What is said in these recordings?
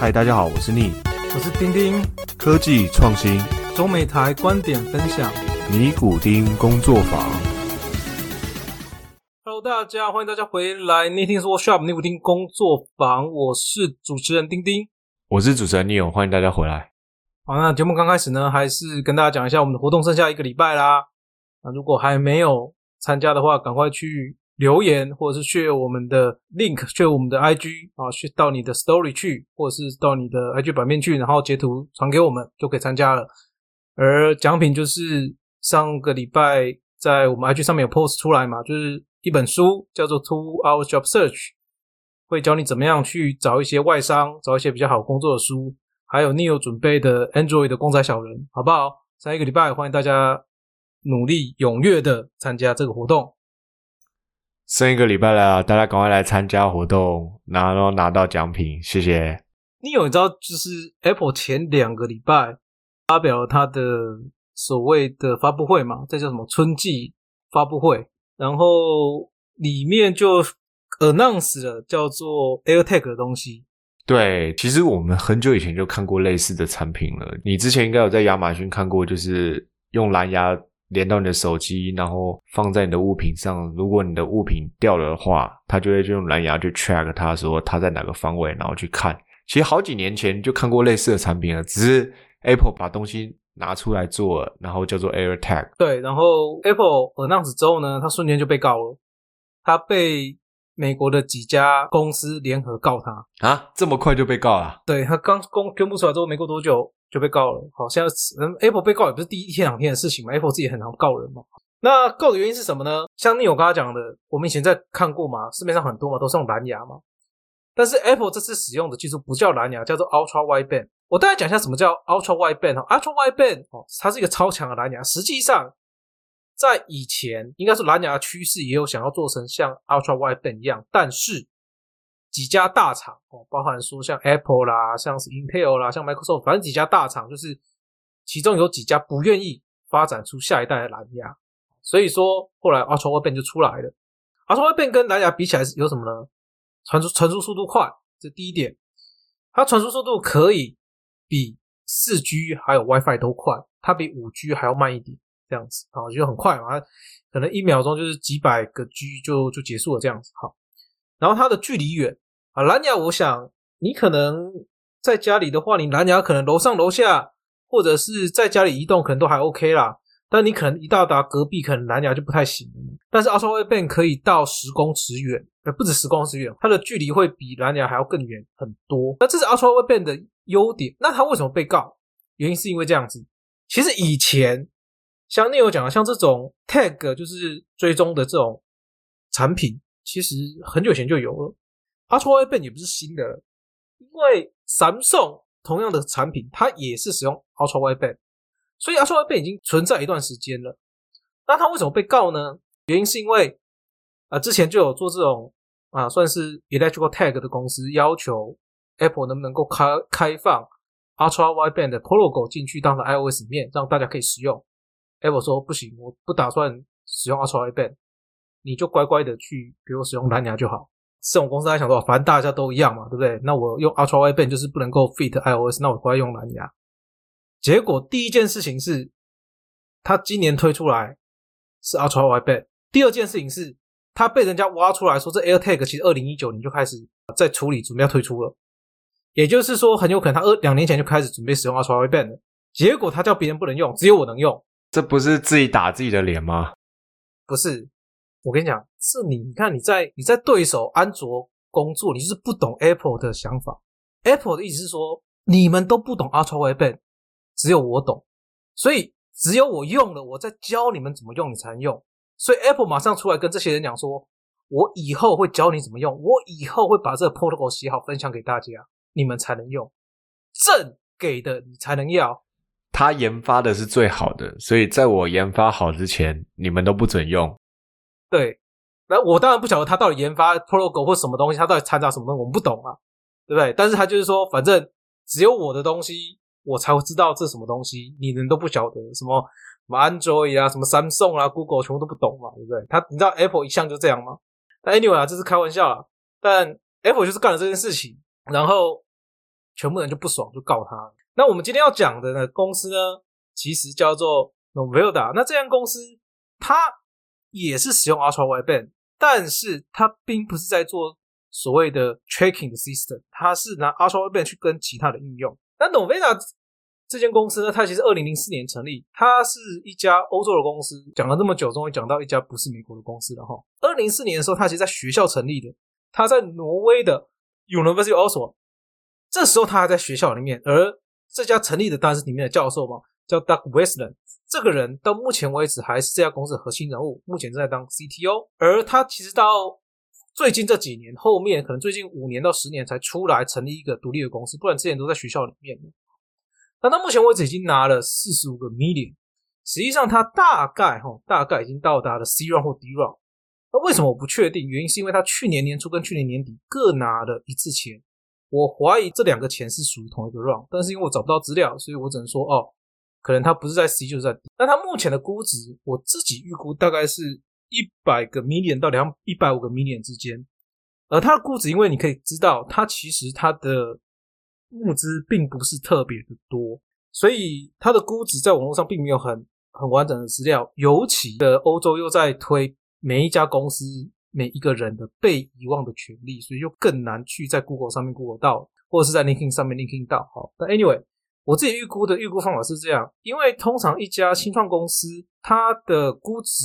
嗨，大家好，我是逆我是丁丁，科技创新中美台观点分享。尼古丁工作坊。Hello，大家欢迎大家回来 Knitting Workshop 尼古丁工作坊，我是主持人丁丁。我是主持人 Neil，欢迎大家回来。好，那节目刚开始呢，还是跟大家讲一下我们的活动剩下一个礼拜啦。那如果还没有参加的话，赶快去留言，或者是去我们的 link，去我们的 IG 啊，去到你的 Story 去，或者是到你的 IG 版面去，然后截图传给我们，就可以参加了。而奖品就是上个礼拜在我们 IG 上面有 post 出来嘛，就是一本书叫做《Two Hour Job Search》，会教你怎么样去找一些外商，找一些比较好工作的书。还有 Neo 准备的 Android 的公仔小人，好不好？下一个礼拜欢迎大家努力踊跃的参加这个活动。剩一个礼拜了，大家赶快来参加活动，然后拿到奖品，谢谢。你有你知道，就是 Apple 前两个礼拜发表了它的所谓的发布会嘛，这叫什么春季发布会，然后里面就 announce 了叫做 AirTag 的东西。对，其实我们很久以前就看过类似的产品了。你之前应该有在亚马逊看过，就是用蓝牙连到你的手机，然后放在你的物品上。如果你的物品掉了的话，它就会用蓝牙去 track 它，说它在哪个方位，然后去看。其实好几年前就看过类似的产品了，只是 Apple 把东西拿出来做，然后叫做 AirTag。对，然后 Apple 发那样子之后呢，它瞬间就被告了，它被美国的几家公司联合告他。啊，这么快就被告了？对他刚公宣布出来之后，没过多久就被告了。好，现在嗯 Apple 被告也不是第一天两天的事情嘛，Apple 自己很常告人嘛。那告的原因是什么呢？像你有刚刚讲的，我们以前在看过嘛，市面上很多嘛都是用蓝牙嘛，但是 Apple 这次使用的技术不叫蓝牙，叫做 Ultra Wideband。我大概讲一下什么叫 Ultra Wideband 哈，Ultra Wideband 哦，它是一个超强的蓝牙。实际上，在以前应该是蓝牙趋势也有想要做成像 Ultra Wideband 一样，但是几家大厂哦，包含说像 Apple 啦，像是 Intel 啦，像 Microsoft，反正几家大厂，就是其中有几家不愿意发展出下一代的蓝牙，所以说后来 Ultra Wideband 就出来了。Ultra Wideband 跟蓝牙比起来是有什么呢？传输传输速度快，这第一点，它传输速度可以比四 G 还有 WiFi 都快，它比五 G 还要慢一点，这样子啊，就很快嘛，可能一秒钟就是几百个 G 就就结束了这样子，好。然后它的距离远啊，蓝牙我想你可能在家里的话，你蓝牙可能楼上楼下或者是在家里移动可能都还 OK 啦，但你可能一到达隔壁，可能蓝牙就不太行。但是 Ultra Wideband 可以到十公尺远，呃，不止十公尺远，它的距离会比蓝牙还要更远很多。那这是 Ultra Wideband 的优点。那它为什么被告？原因是因为这样子。其实以前像 Neil 讲的，像这种 Tag 就是追踪的这种产品，其实很久以前就有了。Ultra Wideband 也不是新的了，因为 Samsung 同样的产品，它也是使用 Ultra Wideband，所以 Ultra Wideband 已经存在一段时间了。那它为什么被告呢？原因是因为啊、之前就有做这种啊，算是 electrical tag 的公司要求 Apple 能不能够开开放 Ultra Wideband 的 Protocol 进去到了 iOS 里面，让大家可以使用。Apple 说不行，我不打算使用 Ultra Wideband，你就乖乖的去给我使用蓝牙就好。这种公司在想说，反正大家都一样嘛，对不对？那我用 Ultra Wideband 就是不能够 fit iOS，那我乖用蓝牙。结果第一件事情是，它今年推出来是 Ultra Wideband。第二件事情是，它被人家挖出来说，这 AirTag 其实二零一九年就开始在处理，准备要推出了。也就是说，很有可能他二两年前就开始准备使用 Ultra Wideband 了。结果他叫别人不能用，只有我能用。这不是自己打自己的脸吗？不是，我跟你讲，是你，你看你在你在对手安卓工作，你就是不懂 Apple 的想法。Apple 的意思是说，你们都不懂 Ultra Wideband，只有我懂，所以只有我用了，我在教你们怎么用，你才能用。所以 Apple 马上出来跟这些人讲说，我以后会教你怎么用，我以后会把这个 protocol 写好分享给大家，你们才能用。正给的你才能要，他研发的是最好的，所以在我研发好之前，你们都不准用。对。那我当然不晓得他到底研发 protocol 或什么东西，他到底掺杂什么东西，我们不懂啊，对不对？但是他就是说，反正只有我的东西，我才会知道这什么东西，你们都不晓得什么什么 Android 啊，什么 Samsung 啊，Google 全部都不懂嘛，对不对？他你知道 Apple 一向就这样吗？但 anyway 啊，这是开玩笑啦。但 Apple 就是干了这件事情，然后全部人就不爽，就告他。那我们今天要讲的呢公司呢，其实叫做 Novelda。那这间公司它也是使用 Ultra Wideband，但是它并不是在做所谓的 tracking 的 system，它是拿 Ultra Wideband 去跟其他的应用。那 Novelda 这间公司呢，它其实二零零四年成立，它是一家欧洲的公司。讲了那么久，终于讲到一家不是美国的公司了哈。二零零四年的时候，它其实在学校成立的，它在挪威的 University of Oslo。这时候他还在学校里面，而这家成立的当然是里面的教授嘛，叫 Doug Westland。这个人到目前为止还是这家公司的核心人物，目前正在当 CTO。而他其实到最近这几年，后面可能最近五年到十年才出来成立一个独立的公司，不然之前都在学校里面。那到目前为止已经拿了四十五个 million，实际上他大概哈大概已经到达了 C round 或 D round。那为什么我不确定？原因是因为他去年年初跟去年年底各拿了一次钱。我怀疑这两个钱是属于同一个 round，但是因为我找不到资料，所以我只能说哦，可能它不是在 C 就是在 D。那它目前的估值，我自己预估大概是一百个 million 到两一百五个 million 之间。而它的估值，因为你可以知道，它其实它的物资并不是特别的多，所以它的估值在网络上并没有很很完整的资料。尤其的欧洲又在推每一家公司。每一个人的被遗忘的权利，所以就更难去在 Google 上面 Google 到，或者是在 LinkedIn 上面 LinkedIn 到。好，但 Anyway，我自己预估的预估方法是这样，因为通常一家新创公司它的估值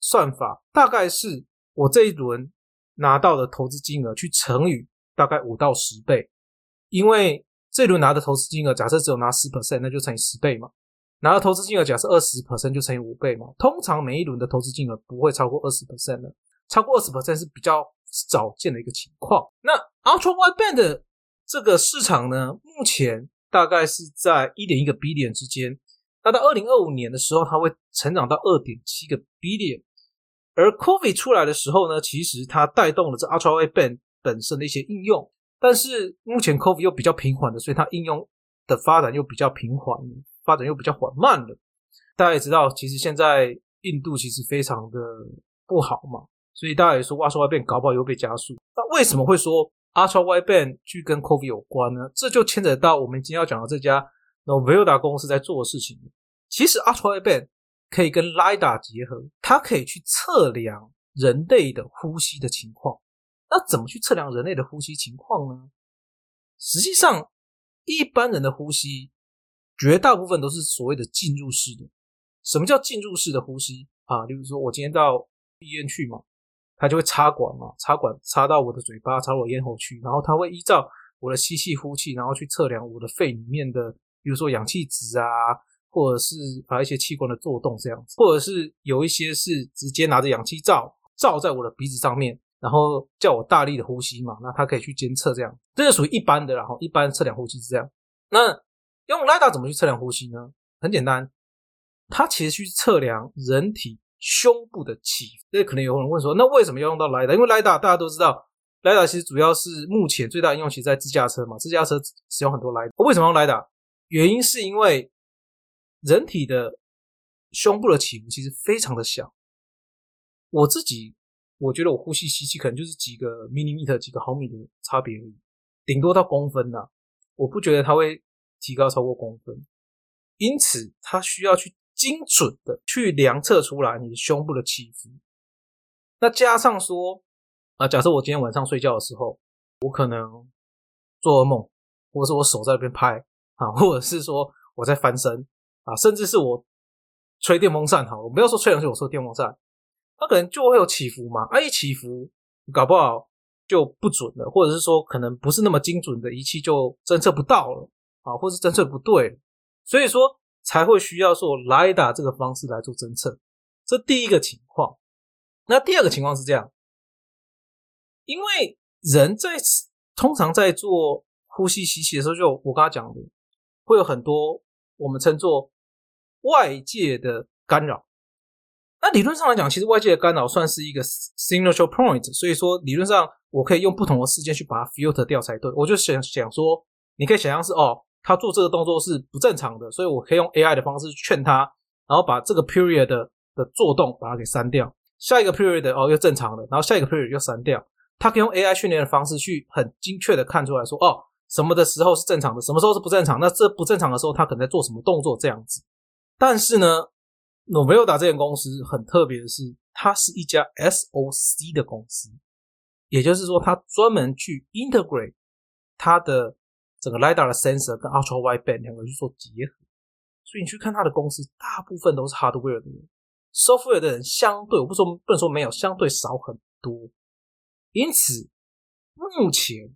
算法大概是我这一轮拿到的投资金额去乘以大概五到十倍，因为这一轮拿的投资金额假设只有拿十 percent，那就乘以十倍嘛。拿的投资金额假设二十 percent 就乘以五倍嘛。通常每一轮的投资金额不会超过二十 percent 的。超过二十 percent 是比较少见的一个情况。那 Ultra Wideband 这个市场呢，目前大概是在一点一个 billion 之间。那到二零二五年的时候，它会成长到二点七个 billion。而 Covid 出来的时候呢，其实它带动了这 Ultra Wideband 本身的一些应用。但是目前 Covid 又比较平缓的，所以它应用的发展又比较平缓，发展又比较缓慢了。大家也知道，其实现在印度其实非常的不好嘛。所以大家也说，Ultra Wideband 搞不好又被加速。那为什么会说 Ultra Wideband 去跟 COVID 有关呢？这就牵扯到我们今天要讲的这家 Novida 公司在做的事情。其实 Ultra Wideband 可以跟 LiDAR 结合，它可以去测量人类的呼吸的情况。那怎么去测量人类的呼吸情况呢？实际上，一般人的呼吸绝大部分都是所谓的进入式的。什么叫进入式的呼吸啊？例如说，我今天到医院去嘛。它就会插管嘛，插管插到我的嘴巴，插我咽喉去，然后它会依照我的吸气、呼气，然后去测量我的肺里面的，比如说氧气值啊，或者是啊一些器官的作动这样子，或者是有一些是直接拿着氧气罩罩在我的鼻子上面，然后叫我大力的呼吸嘛，那它可以去监测这样，这是属于一般的，然后一般测量呼吸是这样。那用雷达怎么去测量呼吸呢？很简单，它其实去测量人体。胸部的起伏，这可能有人问说，那为什么要用到 LiDAR？因为 LiDAR 大家都知道，LiDAR 其实主要是目前最大应用，其实在自驾车嘛，自驾车使用很多 LiDAR。为什么用 LiDAR？原因是因为人体的胸部的起伏其实非常的小。我自己我觉得我呼吸吸气可能就是几个 millimeter 几个毫米的差别而已，顶多到公分呐，我不觉得它会提高超过公分，因此它需要去。精准的去量测出来你的胸部的起伏，那加上说啊，假设我今天晚上睡觉的时候，我可能做噩梦，或者是我手在那边拍啊，或者是说我在翻身啊，甚至是我吹电风扇哈，我不要说吹冷气，我说电风扇，它可能就会有起伏嘛，啊一起伏，搞不好就不准了，或者是说可能不是那么精准的仪器就侦测不到了啊，或是侦测不对，所以说。才会需要做雷达这个方式来做侦测，这第一个情况。那第二个情况是这样，因为人在通常在做呼吸吸气的时候，就我刚刚讲的，会有很多我们称作外界的干扰。那理论上来讲，其实外界的干扰算是一个 signature point，所以说理论上我可以用不同的事件去把它 filter 掉才对。我就想想说，你可以想象是哦。他做这个动作是不正常的，所以我可以用 AI 的方式劝他，然后把这个 period 的的做动把它给删掉。下一个 period 哦又正常的，然后下一个 period 又删掉。他可以用 AI 训练的方式去很精确的看出来说，哦，什么的时候是正常的，什么时候是不正常。那这不正常的时候，他可能在做什么动作这样子。但是呢 n o v e l d a 这间公司很特别的是，它是一家 SOC 的公司，也就是说，它专门去 integrate 它的整个 lidar 的 sensor 跟 ultra wideband 两个去做结合。所以你去看它的公司，大部分都是 hardware 的人，software 的人相对我不说不能说没有，相对少很多。因此，目前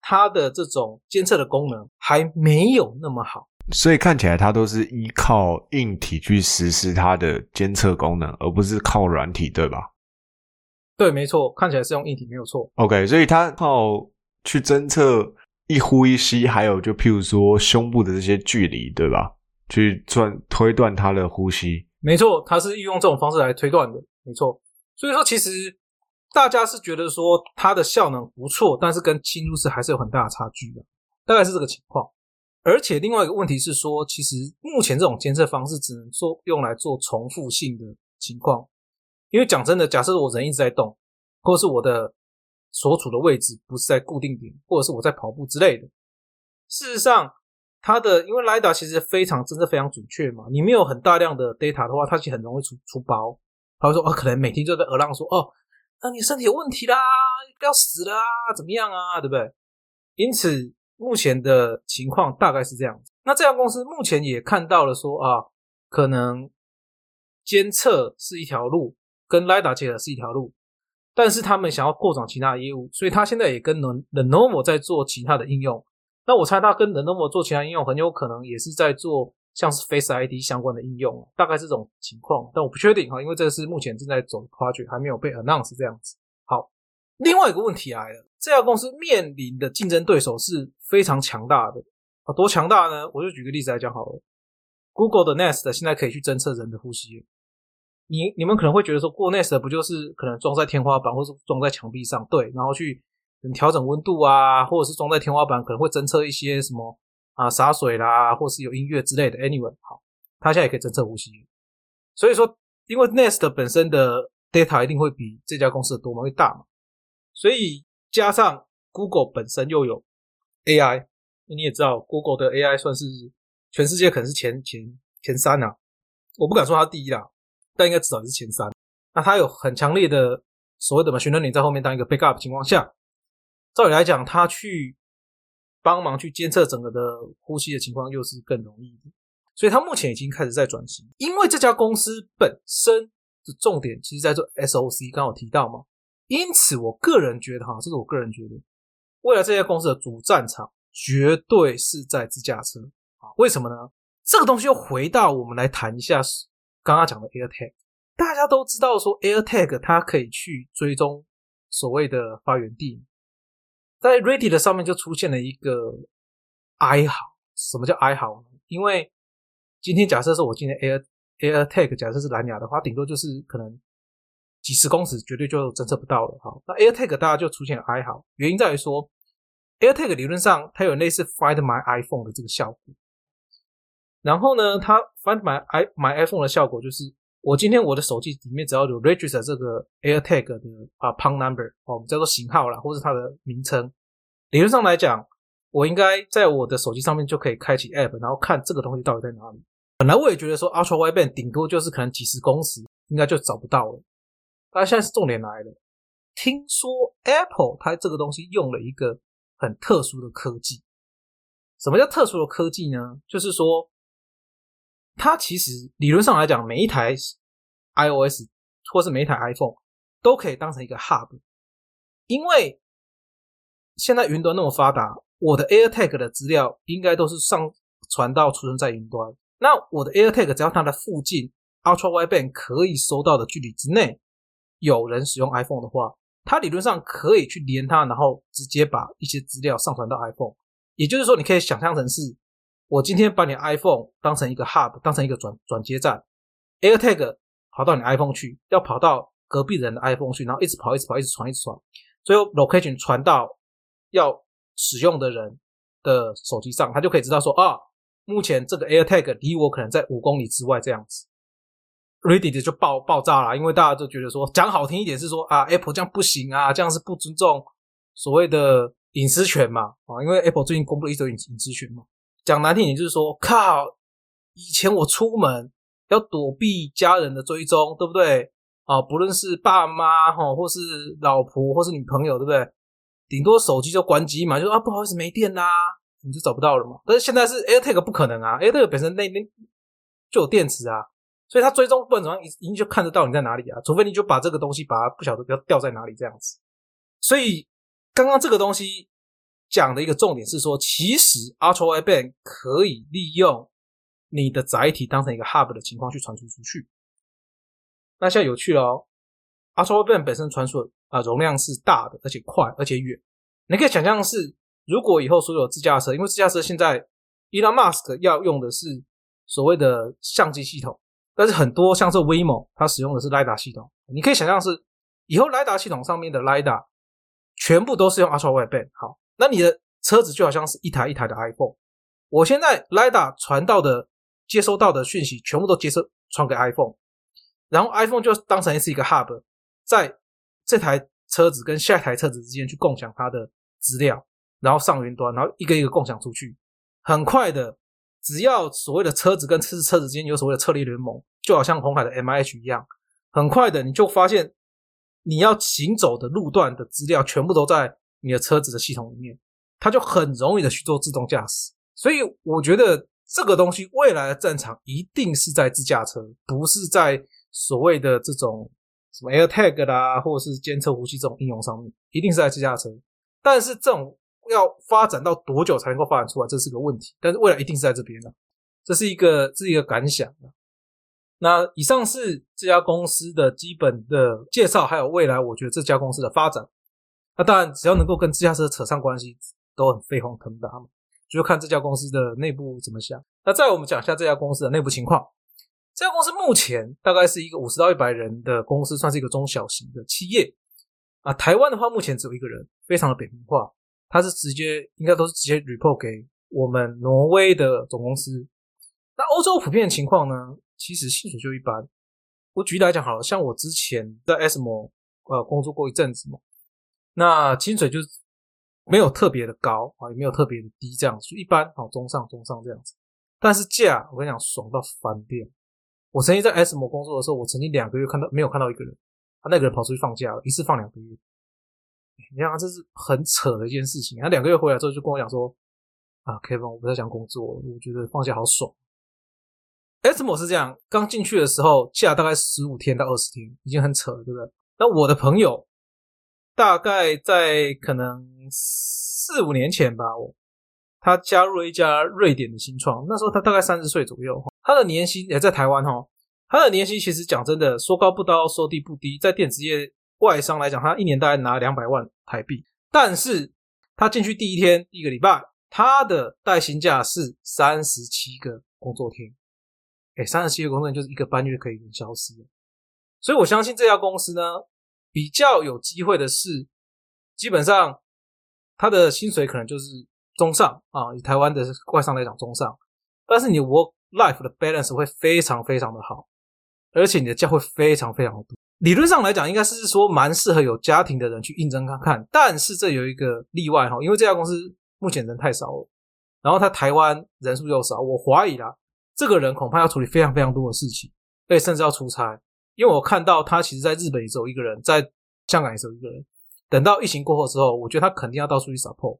它的这种监测的功能还没有那么好。所以看起来它都是依靠硬体去实施它的监测功能，而不是靠软体，对吧？对，没错，看起来是用硬体没有错。OK，所以它靠去侦测一呼一吸，还有就譬如说胸部的这些距离，对吧？去转推断它的呼吸。没错，它是用这种方式来推断的，没错。所以说，其实大家是觉得说它的效能不错，但是跟侵入式还是有很大的差距的，大概是这个情况。而且另外一个问题是说，其实目前这种监测方式只能做用来做重复性的情况，因为讲真的，假设我人一直在动，或是我的所处的位置不是在固定点，或者是我在跑步之类的，事实上，它的因为 LIDA 其实非常真的非常准确嘛，你没有很大量的 data 的话，它其实很容易出出包。他会说哦，可能每天就在耳浪说哦，那你身体有问题啦，要死了啊，怎么样啊，对不对？因此。目前的情况大概是这样子。那这家公司目前也看到了说啊，可能监测是一条路，跟 lidar 结合是一条路，但是他们想要扩展其他业务，所以他现在也跟 Lenovo 在做其他的应用。那我猜他跟 Lenovo 做其他应用，很有可能也是在做像是 Face ID 相关的应用，大概这种情况，但我不确定哈，因为这是目前正在走 project，还没有被 announce 这样子。好，另外一个问题来了。这家公司面临的竞争对手是非常强大的啊，多强大呢？我就举个例子来讲好了。Google 的 Nest 现在可以去侦测人的呼吸。你你们可能会觉得说，过 Nest 不就是可能装在天花板或是装在墙壁上？对，然后去调整温度啊，或者是装在天花板可能会侦测一些什么啊洒水啦，或是有音乐之类的。Anyway，好，它现在也可以侦测呼吸。所以说，因为 Nest 本身的 data 一定会比这家公司的多嘛，会大嘛，所以。加上 Google 本身又有 AI，你也知道 Google 的 AI 算是全世界可能是前前前三啊，我不敢说它第一啦，但应该至少是前三。那他有很强烈的所谓的 machine learning 在后面当一个 backup 情况下，照理来讲，他去帮忙去监测整个的呼吸的情况又是更容易的。所以他目前已经开始在转型，因为这家公司本身的重点其实在做 SOC，刚好提到嘛。因此，我个人觉得哈，这是我个人觉得，未来这家公司的主战场绝对是在自驾车啊。为什么呢？这个东西又回到我们来谈一下刚刚讲的 AirTag。大家都知道说 AirTag 它可以去追踪所谓的发源地，在 Reddit 的上面就出现了一个哀嚎。什么叫哀嚎呢？因为今天假设是我今天 Air AirTag，假设是蓝牙的话，顶多就是可能。几十公尺绝对就侦测不到了，哈。那 AirTag 大家就出现了哀嚎，原因在于说，AirTag 理论上它有类似 Find My iPhone 的这个效果。然后呢，它 Find My i My iPhone 的效果就是，我今天我的手机里面只要有 register 这个 AirTag 的啊 p o n number 哦，我们叫做型号啦，或是它的名称，理论上来讲，我应该在我的手机上面就可以开启 App，然后看这个东西到底在哪里。本来我也觉得说 Ultra Wideband 顶多就是可能几十公尺，应该就找不到了。但现在是重点来了，听说 Apple 它这个东西用了一个很特殊的科技。什么叫特殊的科技呢？就是说，它其实理论上来讲，每一台 iOS 或是每一台 iPhone 都可以当成一个 Hub，因为现在云端那么发达，我的 AirTag 的资料应该都是上传到储存在云端。那我的 AirTag 只要它的附近 Ultra Wideband 可以收到的距离之内。有人使用 iPhone 的话，它理论上可以去连它，然后直接把一些资料上传到 iPhone。也就是说，你可以想象成是，我今天把你 iPhone 当成一个 Hub，当成一个转转接站，AirTag 跑到你 iPhone 去，要跑到隔壁人的 iPhone 去，然后一直跑，一直跑，一直传，一直传，最后 location 传到要使用的人的手机上，他就可以知道说啊，目前这个 AirTag 离我可能在五公里之外这样子。Reddit 就爆爆炸了，因为大家都觉得说，讲好听一点是说啊，Apple 这样不行啊，这样是不尊重所谓的隐私权嘛，啊，因为 Apple 最近公布了一则隐隐私权嘛，讲难听点就是说，靠，以前我出门要躲避家人的追踪，对不对？啊，不论是爸妈哈，或是老婆，或是女朋友，对不对？顶多手机就关机嘛，就说啊，不好意思，没电啦，你就找不到了嘛。但是现在是 AirTag 不可能啊，AirTag 本身那边就有电池啊，所以它追踪不管怎么样，一一定就看得到你在哪里啊，除非你就把这个东西把它不晓得要掉在哪里这样子。所以刚刚这个东西讲的一个重点是说，其实 Ultra Wideband 可以利用你的载体当成一个 Hub 的情况去传输出去。那现在有趣了哦，Ultra Wideband 本身传输啊容量是大的，而且快，而且远。你可以想象是，如果以后所有自驾车，因为自驾车现在 Elon Musk 要用的是所谓的相机系统，但是很多像是 Waymo 它使用的是 LiDAR 系统。你可以想象是，以后 LiDAR 系统上面的 LiDAR 全部都是用 Ultra Wideband。好，那你的车子就好像是一台一台的 iPhone。我现在雷达传到的、接收到的讯息，全部都接收传给 iPhone。然后 iPhone 就当成是一个 hub，在这台车子跟下一台车子之间去共享它的资料，然后上云端，然后一个一个共享出去。很快的，只要所谓的车子跟车子车子之间有所谓的策略联盟，就好像红海的 MIH 一样，很快的你就发现你要行走的路段的资料全部都在你的车子的系统里面，它就很容易的去做自动驾驶。所以我觉得这个东西未来的战场一定是在自驾车，不是在。所谓的这种什么 AirTag 啦，或者是监测呼吸这种应用上面，一定是在自驾车。但是这种要发展到多久才能够发展出来，这是个问题。但是未来一定是在这边的，这是一个这是一个感想那以上是这家公司的基本的介绍，还有未来我觉得这家公司的发展。那当然，只要能够跟自驾车扯上关系，都很飞黄腾达嘛。就看这家公司的内部怎么想。那再我们讲一下这家公司的内部情况。这家公司目前大概是一个五十到一百人的公司，算是一个中小型的企业啊。台湾的话，目前只有一个人，非常的扁平化。他是直接应该都是直接 report 给我们挪威的总公司。那欧洲普遍的情况呢，其实薪水就一般。我举例来讲好了，像我之前在 S M 呃工作过一阵子嘛，那薪水就是没有特别的高啊，也没有特别的低，这样子一般啊，中上中上这样子。但是价，我跟你讲，爽到翻店。我曾经在 S 某工作的时候，我曾经两个月看到没有看到一个人，他那个人跑出去放假了，一次放两个月。你看，这是很扯的一件事情。他两个月回来之后就跟我讲说：“啊，Kevin，我不太想工作，我觉得放假好爽。”S 某是这样，刚进去的时候假大概十五天到二十天，已经很扯了，对不对？那我的朋友大概在可能四五年前吧，我他加入了一家瑞典的新创，那时候他大概三十岁左右。他的年薪也在台湾哈，他的年薪其实讲真的，说高不高，说低不低。在电子业外商来讲，他一年大概拿两百万台币。但是他进去第一天，一个礼拜，他的带薪假是三十七个工作天。哎，三十七个工作天就是一个半月可以消失。所以我相信这家公司呢，比较有机会的是，基本上他的薪水可能就是中上啊，以台湾的外商来讲中上。但是你 work。Life 的 balance 会非常非常的好，而且你的价会非常非常的多。理论上来讲，应该是说蛮适合有家庭的人去应征看看。但是这有一个例外哈，因为这家公司目前人太少了，然后他台湾人数又少，我怀疑啦，这个人恐怕要处理非常非常多的事情，对，甚至要出差。因为我看到他其实在日本也只有一个人，在香港也只有一个人。等到疫情过后之后，我觉得他肯定要到处去撒泡。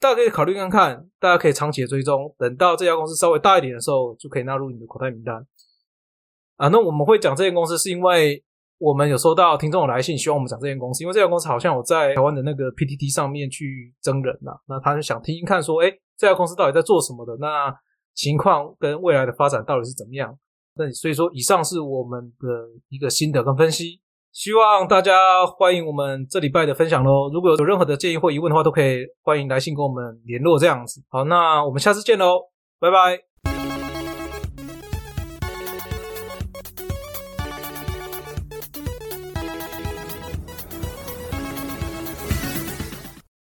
大家可以考虑看看，大家可以长期的追踪，等到这家公司稍微大一点的时候，就可以纳入你的口袋名单。啊，那我们会讲这间公司，是因为我们有收到听众的来信，希望我们讲这间公司，因为这家公司好像有在台湾的那个 PTT 上面去征人呐，那他就想听听看，说，哎，这家公司到底在做什么的？那情况跟未来的发展到底是怎么样？那所以说，以上是我们的一个心得跟分析。希望大家欢迎我们这礼拜的分享喽！如果有任何的建议或疑问的话，都可以欢迎来信跟我们联络这样子。好，那我们下次见喽，拜拜。